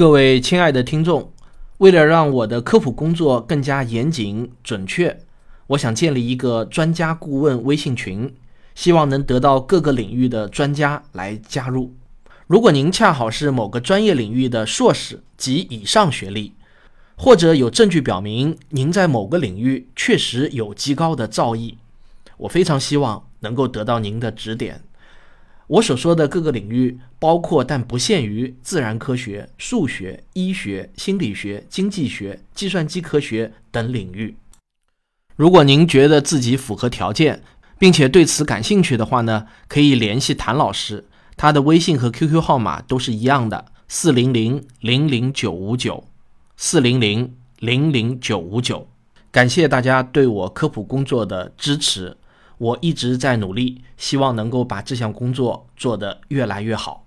各位亲爱的听众，为了让我的科普工作更加严谨准确，我想建立一个专家顾问微信群，希望能得到各个领域的专家来加入。如果您恰好是某个专业领域的硕士及以上学历，或者有证据表明您在某个领域确实有极高的造诣，我非常希望能够得到您的指点。我所说的各个领域，包括但不限于自然科学、数学、医学、心理学、经济学、计算机科学等领域。如果您觉得自己符合条件，并且对此感兴趣的话呢，可以联系谭老师，他的微信和 QQ 号码都是一样的：四零零零零九五九，四零零零零九五九。感谢大家对我科普工作的支持。我一直在努力，希望能够把这项工作做得越来越好。